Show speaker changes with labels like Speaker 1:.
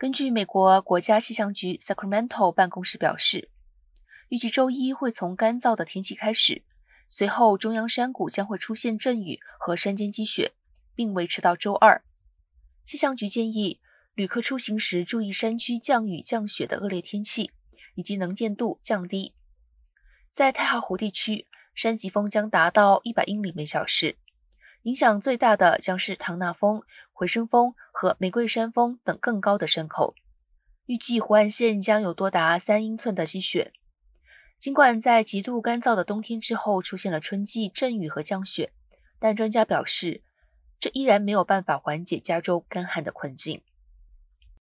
Speaker 1: 根据美国国家气象局 Sacramento 办公室表示，预计周一会从干燥的天气开始，随后中央山谷将会出现阵雨和山间积雪，并维持到周二。气象局建议旅客出行时注意山区降雨降雪的恶劣天气，以及能见度降低。在太行湖地区，山脊风将达到一百英里每小时，影响最大的将是唐纳峰、回声峰和玫瑰山峰等更高的山口。预计湖岸线将有多达三英寸的积雪。尽管在极度干燥的冬天之后出现了春季阵雨和降雪，但专家表示。这依然没有办法缓解加州干旱的困境。